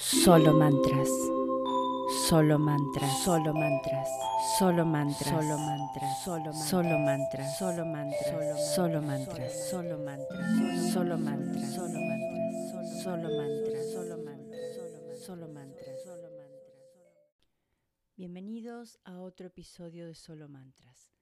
Solo mantras. Solo mantras. Solo mantras. Solo mantras. Solo mantras. Solo solo mantras. Solo mantras. Solo mantras. Solo mantras. Solo mantras. Solo mantras. Solo mantras. Solo mantras. Solo mantras. Solo mantras. Bienvenidos a otro episodio de Solo Mantras.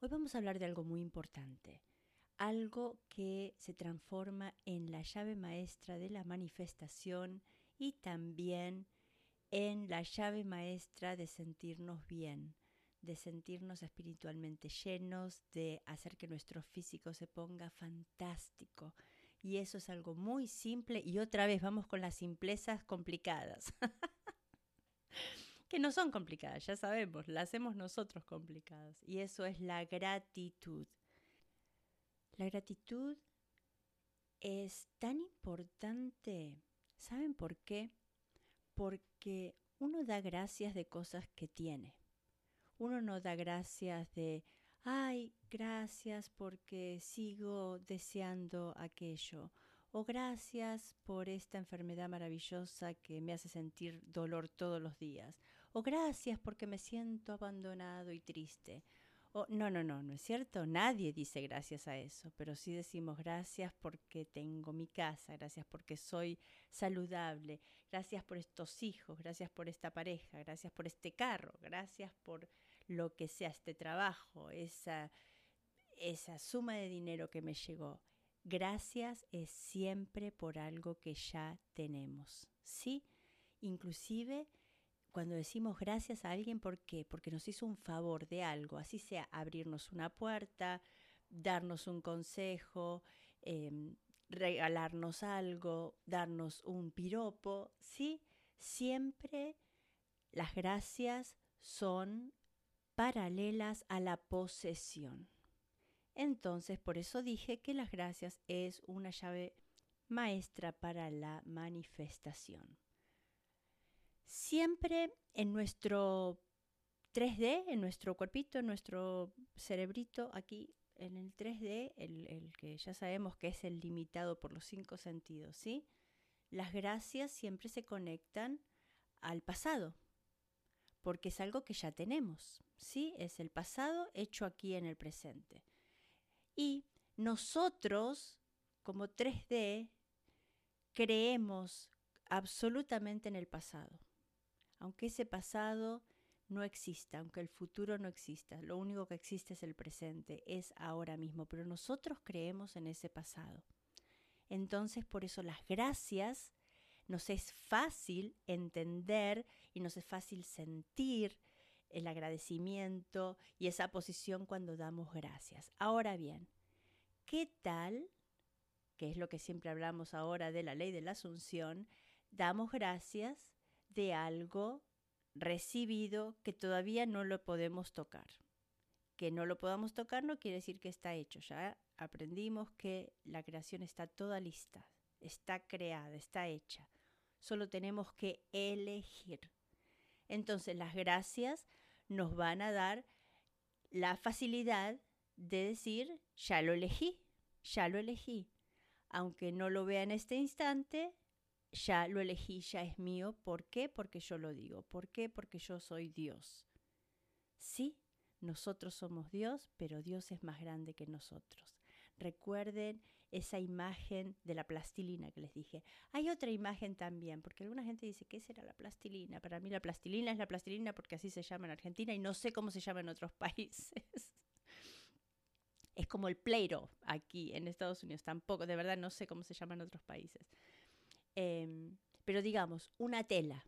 Hoy vamos a hablar de algo muy importante, algo que se transforma en la llave maestra de la manifestación y también en la llave maestra de sentirnos bien, de sentirnos espiritualmente llenos, de hacer que nuestro físico se ponga fantástico. Y eso es algo muy simple y otra vez vamos con las simplezas complicadas. que no son complicadas, ya sabemos, las hacemos nosotros complicadas. Y eso es la gratitud. La gratitud es tan importante ¿Saben por qué? Porque uno da gracias de cosas que tiene. Uno no da gracias de, ay, gracias porque sigo deseando aquello. O gracias por esta enfermedad maravillosa que me hace sentir dolor todos los días. O gracias porque me siento abandonado y triste no, no, no, no es cierto. Nadie dice gracias a eso, pero sí decimos gracias porque tengo mi casa, gracias porque soy saludable, gracias por estos hijos, gracias por esta pareja, gracias por este carro, gracias por lo que sea este trabajo, esa, esa suma de dinero que me llegó. Gracias es siempre por algo que ya tenemos, ¿sí? Inclusive cuando decimos gracias a alguien, ¿por qué? Porque nos hizo un favor de algo, así sea abrirnos una puerta, darnos un consejo, em, regalarnos algo, darnos un piropo, ¿sí? Siempre las gracias son paralelas a la posesión. Entonces, por eso dije que las gracias es una llave maestra para la manifestación. Siempre en nuestro 3D, en nuestro cuerpito, en nuestro cerebrito, aquí en el 3D, el, que ya sabemos que es el limitado por los cinco sentidos, ¿sí? Las gracias siempre se conectan al pasado, porque es algo que ya tenemos, ¿sí? Es el pasado hecho aquí en el presente. Y nosotros, como 3D, creemos absolutamente en el pasado aunque ese pasado no exista, aunque el futuro no exista, lo único que existe es el presente, es ahora mismo, pero nosotros creemos en ese pasado. Entonces, por eso las gracias nos es fácil entender y nos es fácil sentir el agradecimiento y esa posición cuando damos gracias. Ahora bien, ¿qué tal, que es lo que siempre hablamos ahora de la ley de la asunción, damos gracias de algo recibido que todavía no lo podemos tocar. Que no lo podamos tocar no quiere decir que está hecho. Ya aprendimos que la creación está toda lista, está creada, está hecha. Solo tenemos que elegir. Entonces las gracias nos van a dar la facilidad de decir, ya lo elegí, ya lo elegí. Aunque no lo vea en este instante, ya lo elegí, ya es mío. ¿Por qué? Porque yo lo digo. ¿Por qué? Porque yo soy Dios. Sí, nosotros somos Dios, pero Dios es más grande que nosotros. Recuerden esa imagen de la plastilina que les dije. Hay otra imagen también, porque alguna gente dice, ¿qué será la plastilina? Para mí la plastilina es la plastilina porque así se llama en Argentina y no sé cómo se llama en otros países. es como el pleiro aquí en Estados Unidos, tampoco, de verdad no sé cómo se llama en otros países. Em, pero digamos, una tela.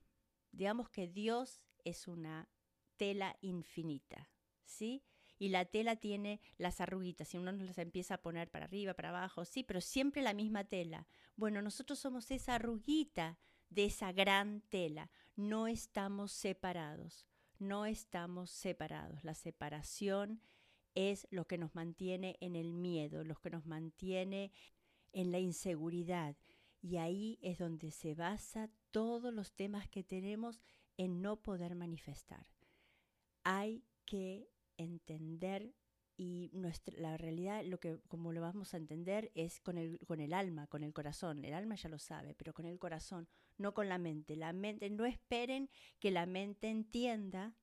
Digamos que Dios es una tela infinita, ¿sí? Y la tela tiene las arruguitas, y uno las empieza a poner para arriba, para abajo, sí, pero siempre la misma tela. Bueno, nosotros somos esa arruguita de esa gran tela. No estamos separados, no estamos separados. La separación es lo que nos mantiene en el miedo, lo que nos mantiene en la inseguridad. Y ahí es donde se basa todos los temas que tenemos en no poder manifestar. Hay que entender y nuestra, la realidad, lo que como lo vamos a entender, es con el, con el alma, con el corazón. El alma ya lo sabe, pero con el corazón, no con la mente. La mente, no esperen que la mente entienda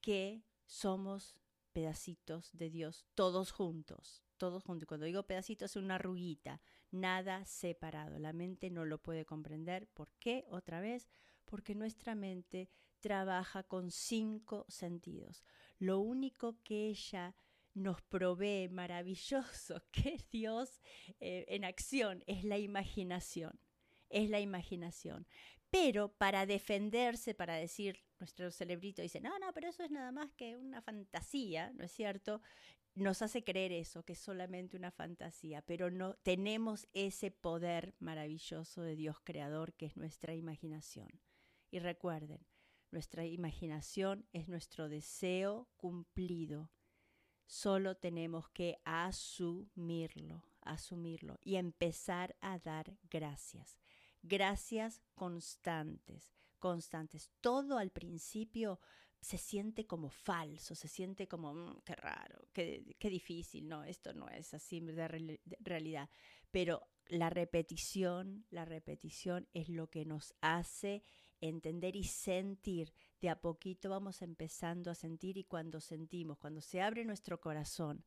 que somos pedacitos de Dios, todos juntos, todos juntos. Cuando digo pedacitos es una arruguita, nada separado. La mente no lo puede comprender. ¿Por qué? Otra vez, porque nuestra mente trabaja con cinco sentidos. Lo único que ella nos provee maravilloso, que es Dios eh, en acción, es la imaginación, es la imaginación. Pero para defenderse, para decir, nuestro cerebrito dice, no, no, pero eso es nada más que una fantasía, ¿no es cierto? Nos hace creer eso, que es solamente una fantasía, pero no tenemos ese poder maravilloso de Dios creador que es nuestra imaginación. Y recuerden, nuestra imaginación es nuestro deseo cumplido Solo tenemos que asumirlo, asumirlo y empezar a dar gracias. Gracias constantes, constantes. Todo al principio se siente como falso, se siente como, mm, qué raro, qué, qué, difícil, no, esto no es así de realidad. Pero la repetición, la repetición es lo que nos hace entender y sentir. De a poquito vamos empezando a sentir y cuando sentimos, cuando se abre nuestro corazón,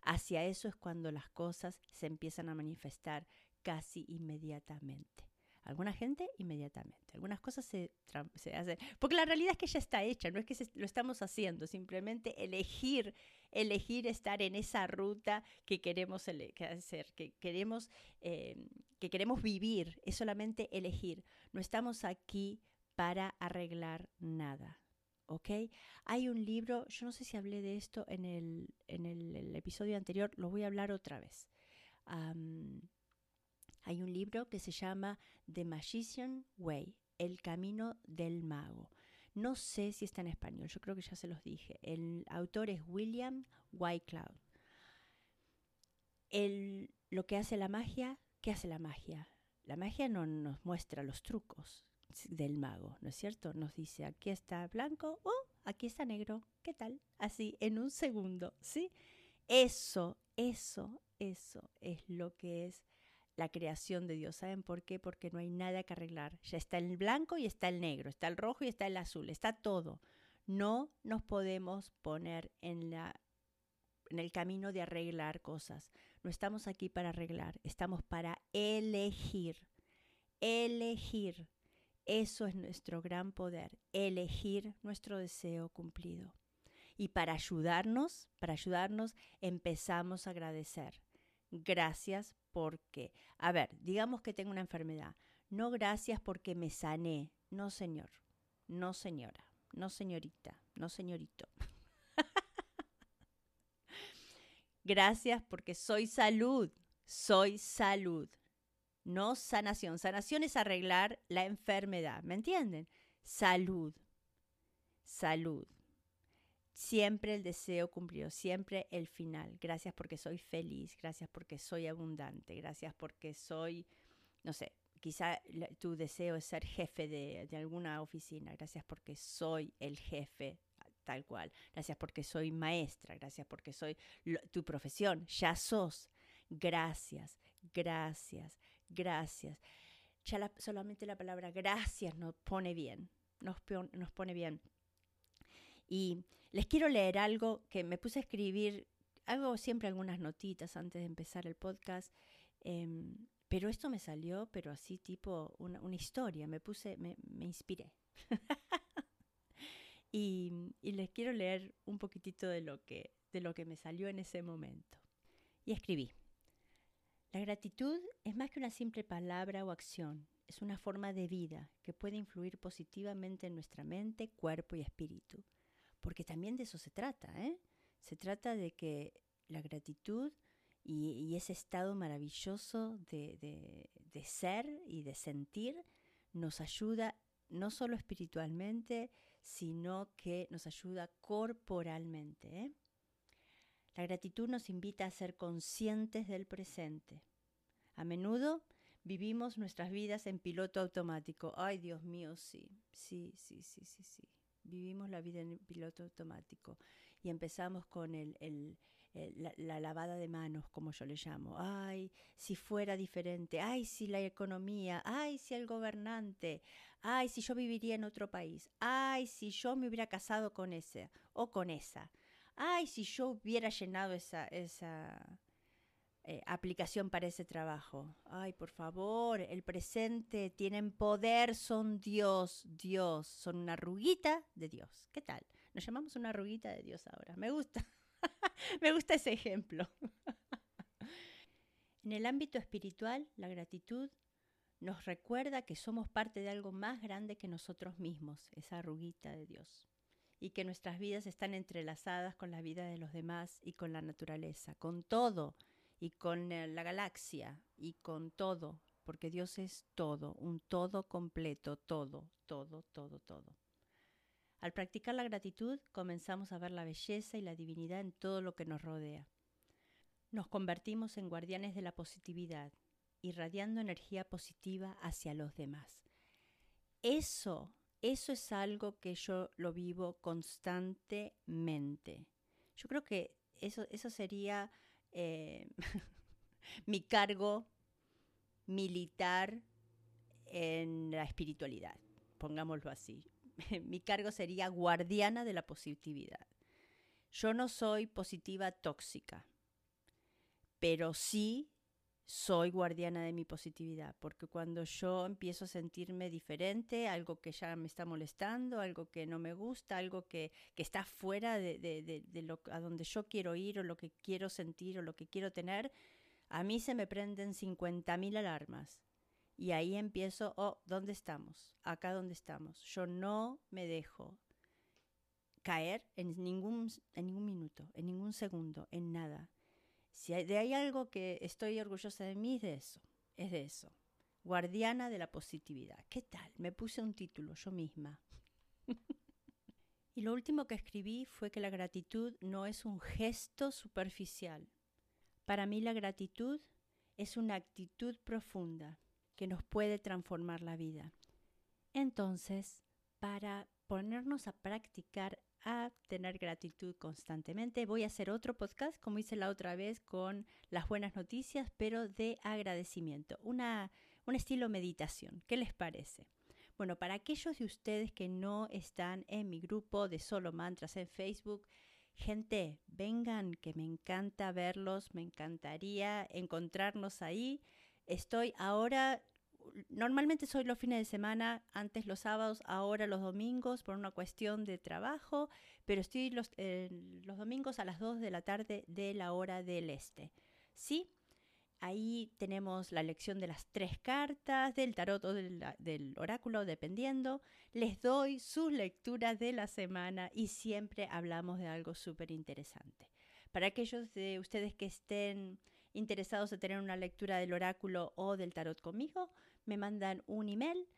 hacia eso es cuando las cosas se empiezan a manifestar casi inmediatamente. Alguna gente inmediatamente, algunas cosas se, se hacen, porque la realidad es que ya está hecha, no es que lo estamos haciendo, simplemente elegir, elegir estar en esa ruta que queremos hacer, que queremos, eh, que queremos vivir, es solamente elegir. No estamos aquí para arreglar nada. ¿Ok? Hay un libro, yo no sé si hablé de esto en el, en el, episodio anterior, lo voy a hablar otra vez. Hay un libro que se llama The Magician Way, El Camino del Mago. No sé si está en español, yo creo que ya se los dije. El autor es William Whitecloud. El, lo que hace la magia, ¿qué hace la magia? La magia no nos muestra los trucos, del mago, ¿no es cierto? Nos dice, aquí está blanco, oh, aquí está negro, ¿qué tal? Así, en un segundo, ¿sí? Eso, eso, eso es lo que es la creación de Dios. ¿Saben por qué? Porque no hay nada que arreglar. Ya está el blanco y está el negro, está el rojo y está el azul, está todo. No nos podemos poner en, la, en el camino de arreglar cosas. No estamos aquí para arreglar, estamos para elegir. Elegir eso es nuestro gran poder, elegir nuestro deseo cumplido. Y para ayudarnos, para ayudarnos, empezamos a agradecer. Gracias porque, a ver, digamos que tengo una enfermedad. No gracias porque me sané. No, señor. No, señora. No, señorita. No, señorito. gracias porque soy salud. Soy salud no sanación. Sanación es arreglar la enfermedad, ¿me entienden? Salud, salud. Siempre el deseo cumplido, siempre el final. Gracias porque soy feliz, gracias porque soy abundante, gracias porque soy, no sé, quizá tu deseo es ser jefe de, alguna oficina, gracias porque soy el jefe tal cual, gracias porque soy maestra, gracias porque soy tu profesión, ya sos. Gracias, gracias, gracias. Ya solamente la palabra gracias nos pone bien, nos pone bien. Y les quiero leer algo que me puse a escribir, hago siempre algunas notitas antes de empezar el podcast, em, pero esto me salió, pero así tipo una, historia, me puse, me, inspiré. y, y, les quiero leer un poquitito de lo, que, de lo que me salió en ese momento. Y escribí. La gratitud es más que una simple palabra o acción, es una forma de vida que puede influir positivamente en nuestra mente, cuerpo y espíritu. Porque también de eso se trata, ¿eh? Se trata de que la gratitud y, ese estado maravilloso de, de, ser y de sentir nos ayuda no solo espiritualmente, sino que nos ayuda corporalmente. ¿eh? La gratitud nos invita a ser conscientes del presente. A menudo vivimos nuestras vidas en piloto automático. Ay, Dios mío, sí, sí, sí, sí, sí, sí. Vivimos la vida en piloto automático y empezamos con el, eh, la, lavada de manos, como yo le llamo. Ay, si fuera diferente. Ay, si la economía. Ay, si el gobernante. Ay, si yo viviría en otro país. Ay, si yo me hubiera casado con ese o con esa. Ay, si yo hubiera llenado esa, esa eh, aplicación para ese trabajo. Ay, por favor, el presente, tienen poder, son Dios, Dios, son una arruguita de Dios. ¿Qué tal? Nos llamamos una arruguita de Dios ahora. Me gusta. Me gusta ese ejemplo. en el ámbito espiritual, la gratitud nos recuerda que somos parte de algo más grande que nosotros mismos, esa arruguita de Dios, y que nuestras vidas están entrelazadas con la vida de los demás y con la naturaleza, con todo, y con eh, la galaxia, y con todo, porque Dios es todo, un todo completo, todo, todo, todo, todo. Al practicar la gratitud comenzamos a ver la belleza y la divinidad en todo lo que nos rodea. Nos convertimos en guardianes de la positividad, irradiando energía positiva hacia los demás. Eso, eso es algo que yo lo vivo constantemente. Yo creo que eso, eso sería eh, mi cargo militar en la espiritualidad, pongámoslo así. mi cargo sería guardiana de la positividad. Yo no soy positiva tóxica, pero sí soy guardiana de mi positividad, porque cuando yo empiezo a sentirme diferente, algo que ya me está molestando, algo que no me gusta, algo que, está fuera de, de, lo, a donde yo quiero ir o lo que quiero sentir o lo que quiero tener, a mí se me prenden 50.000 alarmas. Y ahí empiezo, oh, ¿dónde estamos? Acá donde estamos. Yo no me dejo caer en ningún, en ningún minuto, en ningún segundo, en nada. Si hay, de hay algo que estoy orgullosa de mí, es de eso, es de eso. Guardiana de la positividad. ¿Qué tal? Me puse un título yo misma. y lo último que escribí fue que la gratitud no es un gesto superficial. Para mí la gratitud es una actitud profunda que nos puede transformar la vida. Entonces, para ponernos a practicar a tener gratitud constantemente. Voy a hacer otro podcast, como hice la otra vez, con las buenas noticias, pero de agradecimiento. Una, un estilo meditación. ¿Qué les parece? Bueno, para aquellos de ustedes que no están en mi grupo de solo mantras en Facebook, gente, vengan, que me encanta verlos, me encantaría encontrarnos ahí. Estoy ahora, normalmente soy los fines de semana, antes los sábados, ahora los domingos por una cuestión de trabajo, pero estoy los, eh, domingos a las 2 de la tarde de la hora del este. ¿Sí? Ahí tenemos la lección de las tres cartas, del tarot o del, del, oráculo, dependiendo. Les doy sus lecturas de la semana y siempre hablamos de algo súper interesante. Para aquellos de ustedes que estén interesados en tener una lectura del oráculo o del tarot conmigo, me mandan un email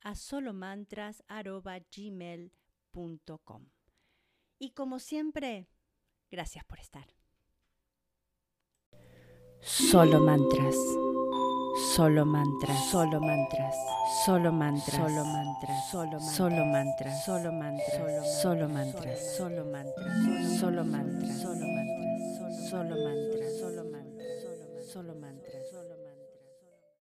a solomantras.gmail.com. Y como siempre, gracias por estar. Solo mantras. Solo mantras, solo mantras, solo mantras, solo mantras, solo mantras, solo mantras, solo mantras, solo mantras, solo mantras, solo mantras, solo mantras, solo mantras, solo mantras, solo